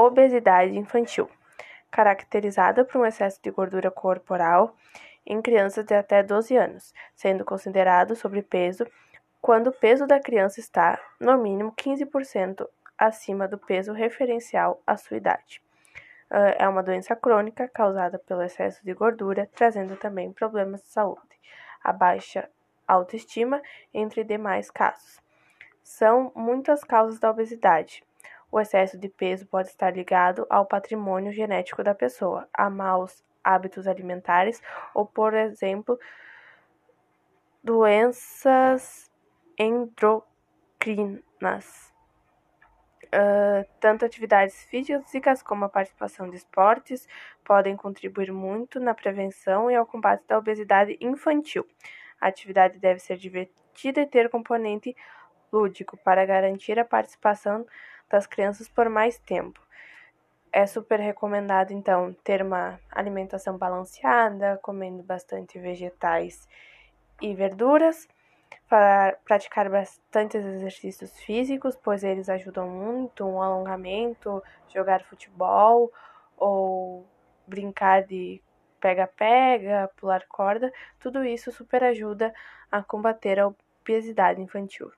obesidade infantil, caracterizada por um excesso de gordura corporal em crianças de até 12 anos, sendo considerado sobrepeso quando o peso da criança está, no mínimo, 15% acima do peso referencial à sua idade. Uh, é uma doença crônica causada pelo excesso de gordura, trazendo também problemas de saúde, a baixa autoestima, entre demais casos. São muitas causas da obesidade. O excesso de peso pode estar ligado ao patrimônio genético da pessoa, a maus hábitos alimentares ou, por exemplo, doenças endocrinas. Uh, tanto atividades físicas como a participação de esportes podem contribuir muito na prevenção e ao combate da obesidade infantil. A atividade deve ser divertida e ter componente lúdico para garantir a participação das crianças por mais tempo. É super recomendado, então, ter uma alimentação balanceada, comendo bastante vegetais e verduras para praticar bastantes exercícios físicos, pois eles ajudam muito, um alongamento, jogar futebol ou brincar de pega-pega, pular corda, tudo isso super ajuda a combater a obesidade infantil.